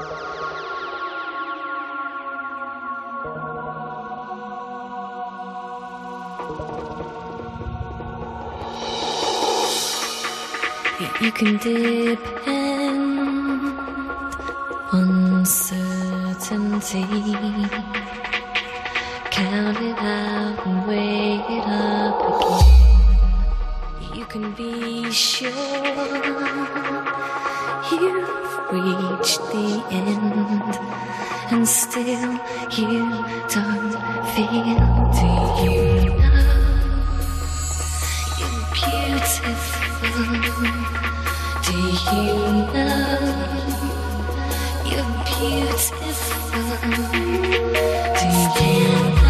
You can depend on certainty. Count it out and weigh it up again. You can be sure you've reached the end, and still you don't feel. Do you know you're beautiful? Do you know you're beautiful? Do you know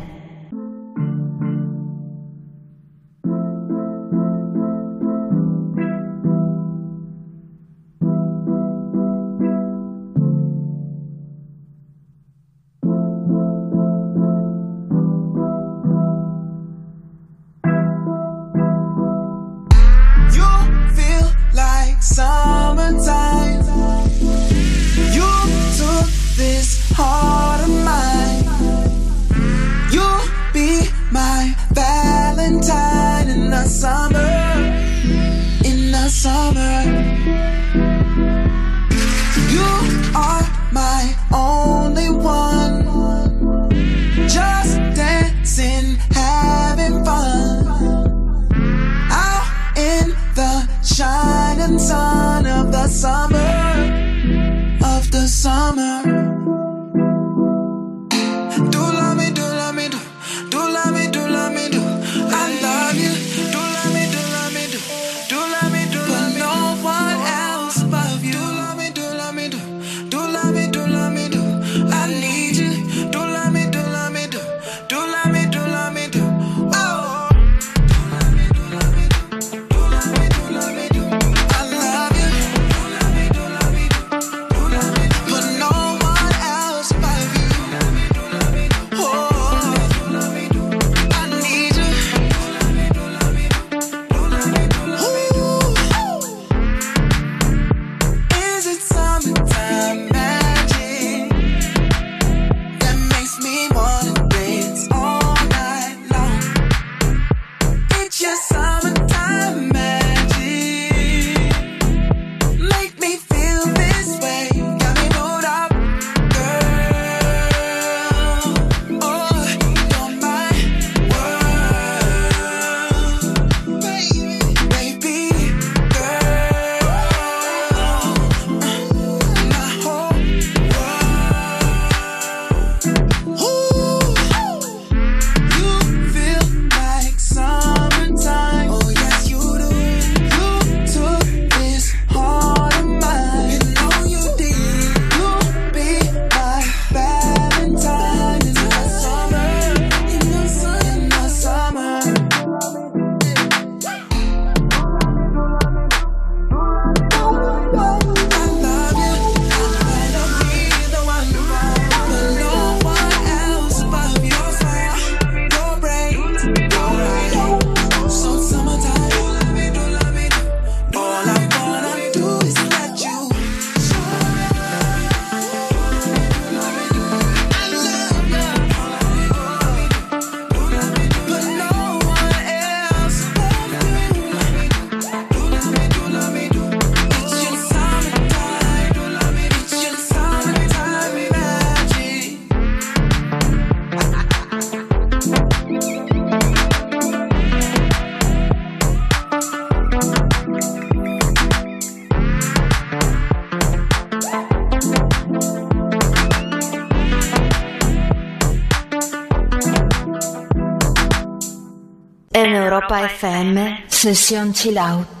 Europa FM, sesión chill out.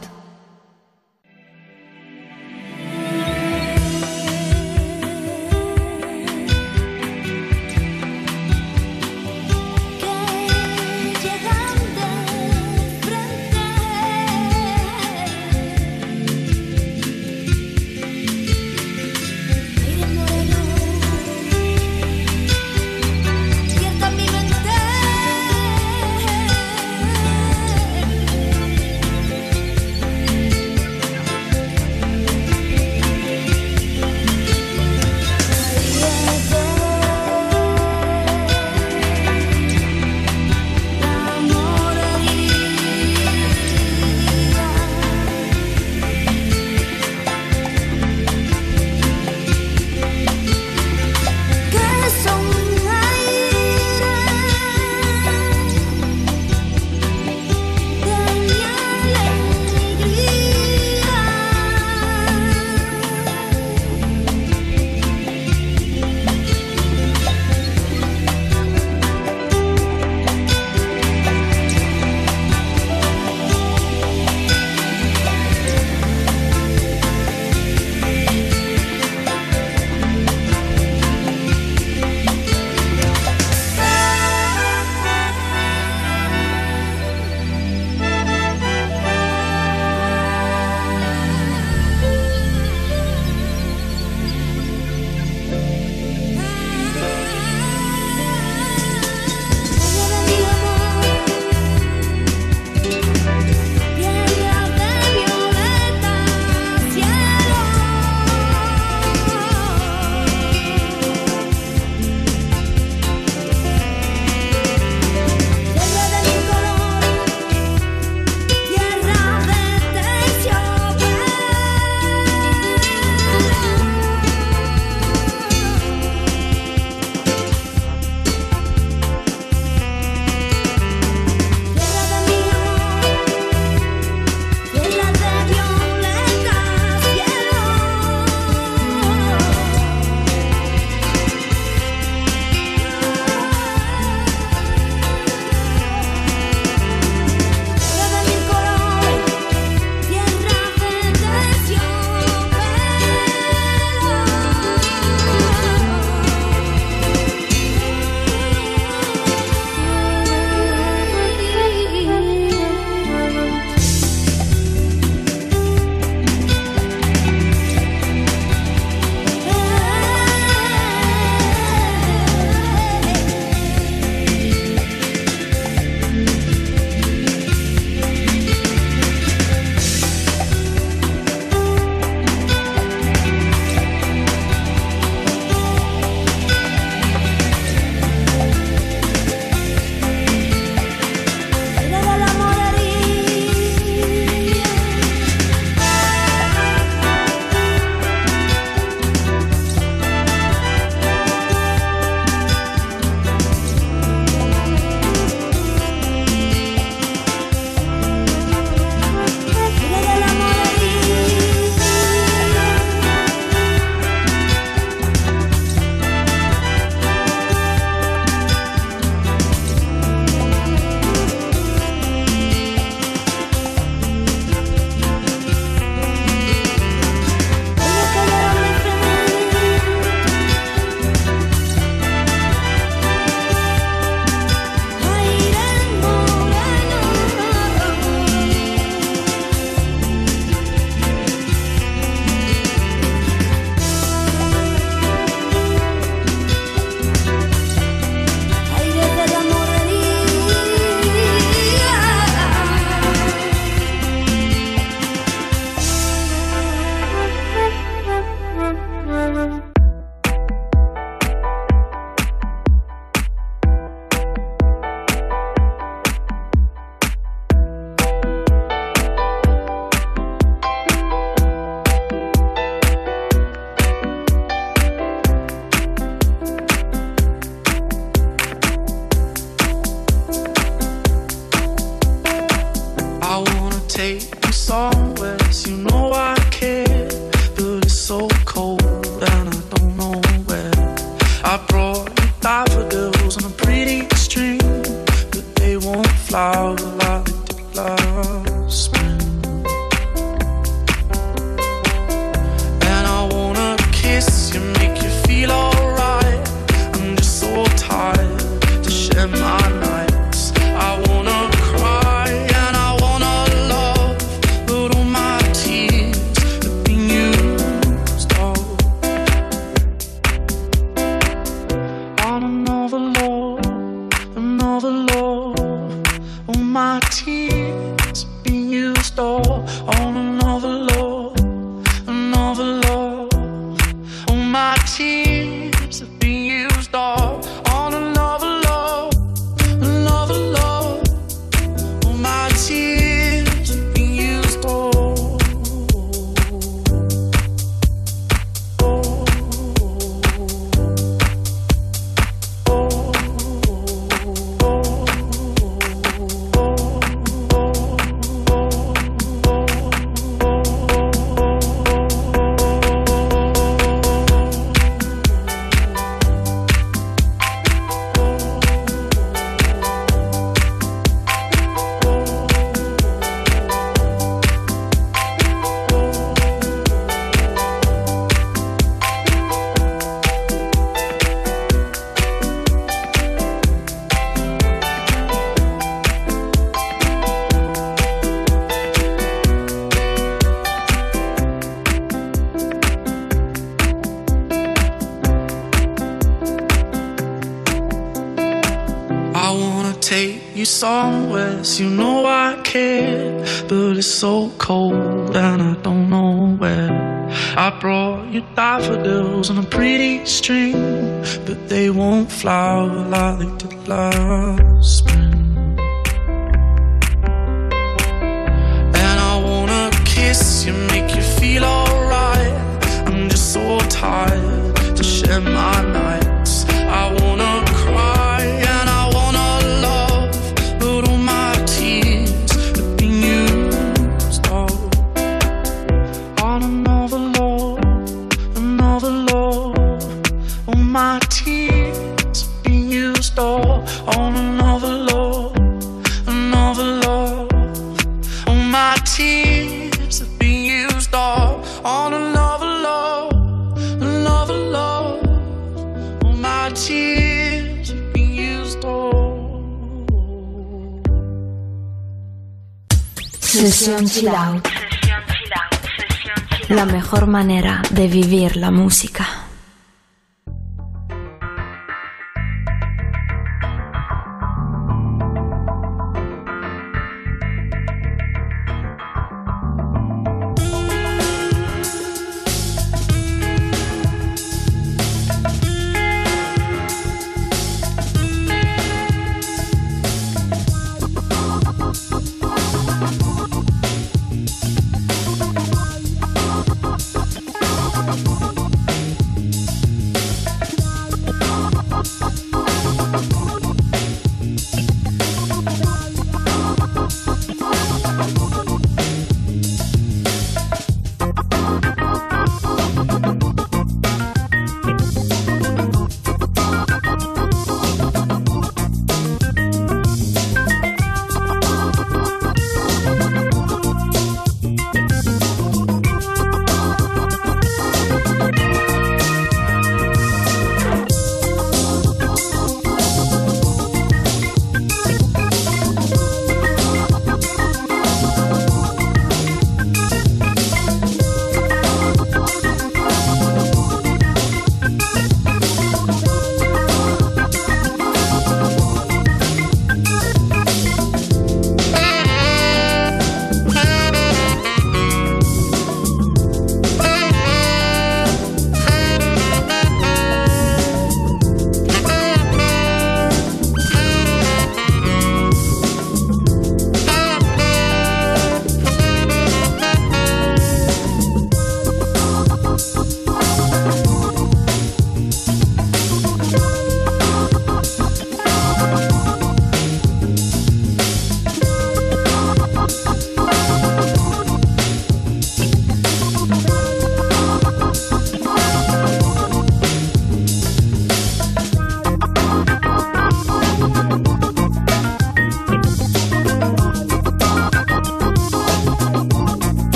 De vivir la música.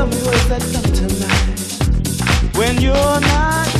tell me what that love tonight when you're not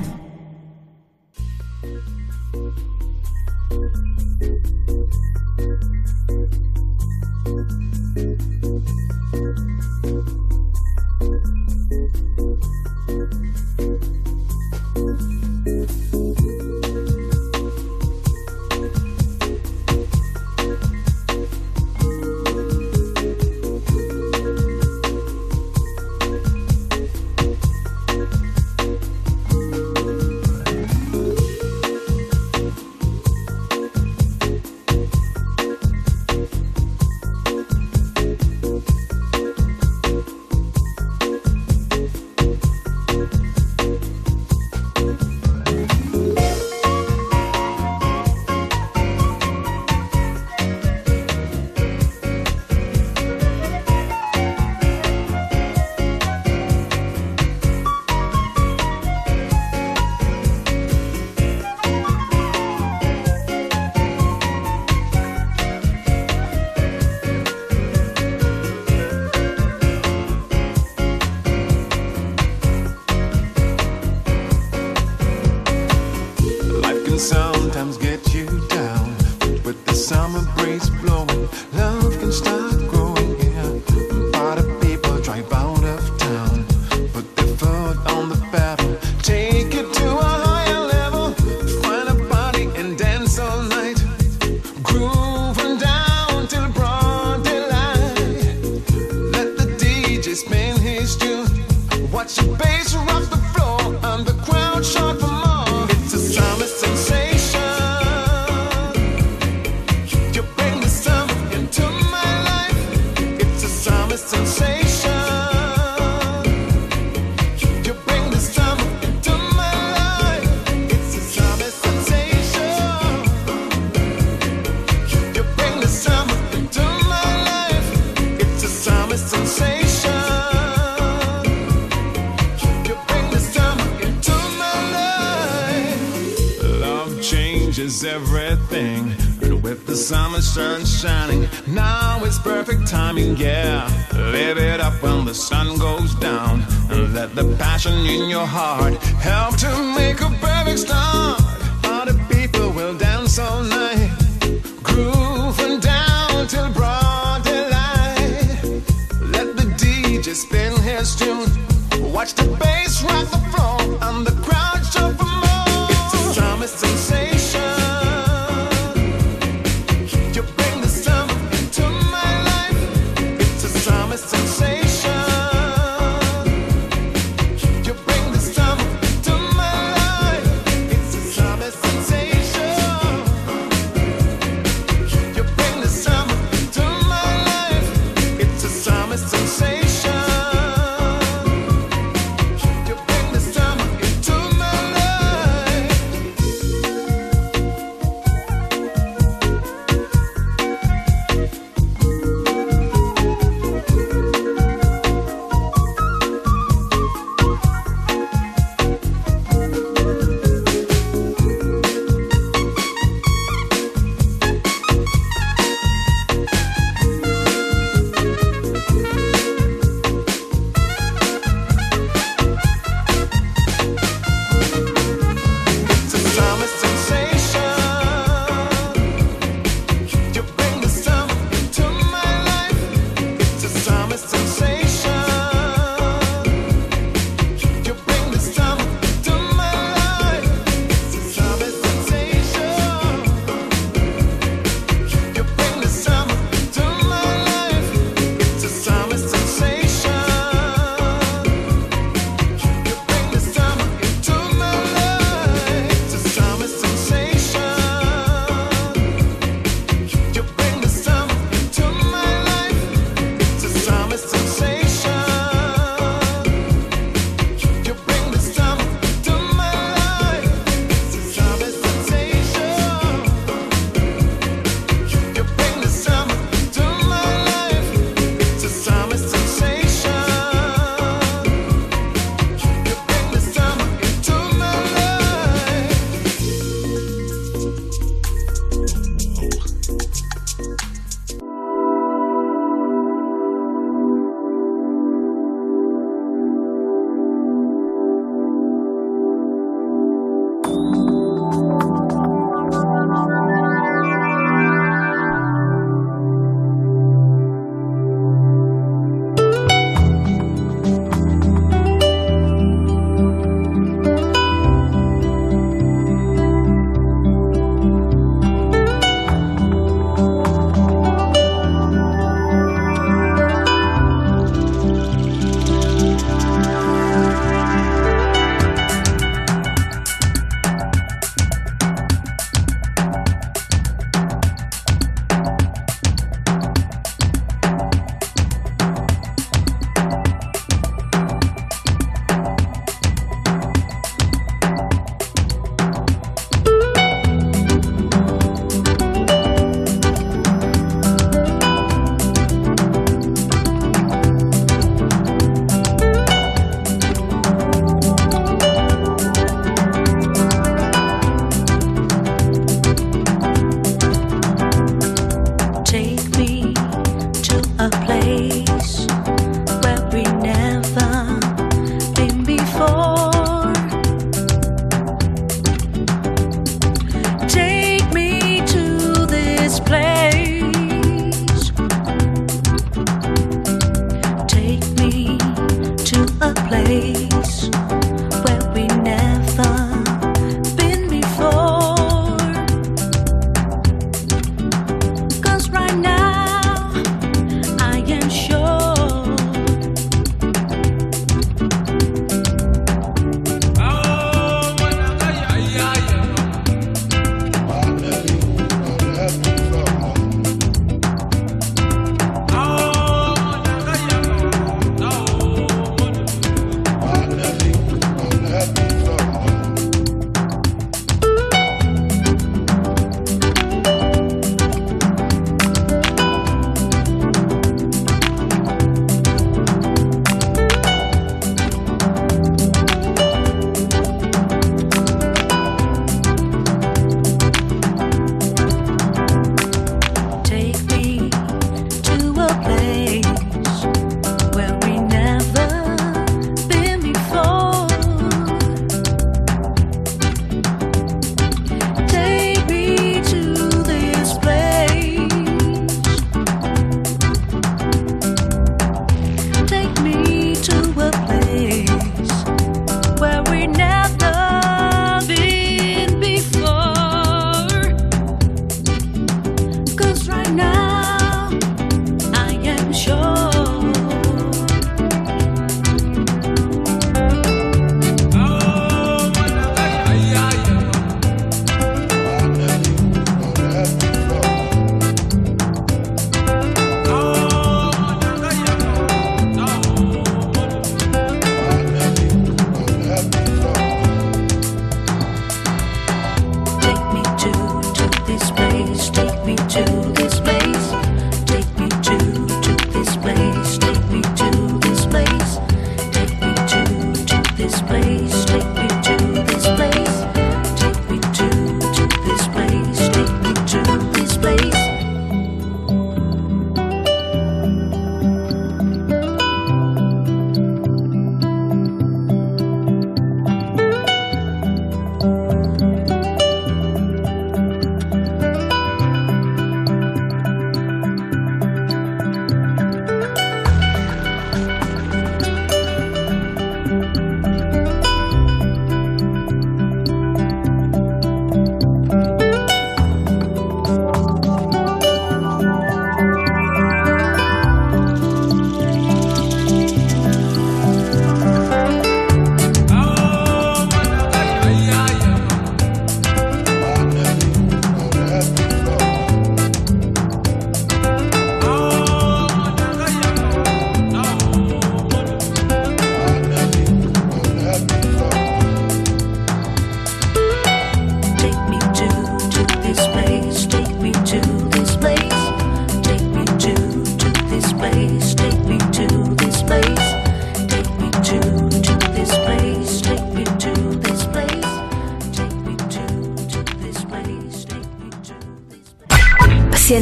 everything. And with the summer sun shining, now it's perfect timing, yeah. Live it up when the sun goes down. And let the passion in your heart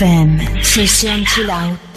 Europa FM, Session Chill Out.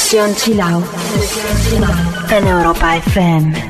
Sesión en Europa FM.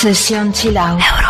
Sesión chill out.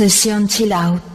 FM, Sesión Chill Out.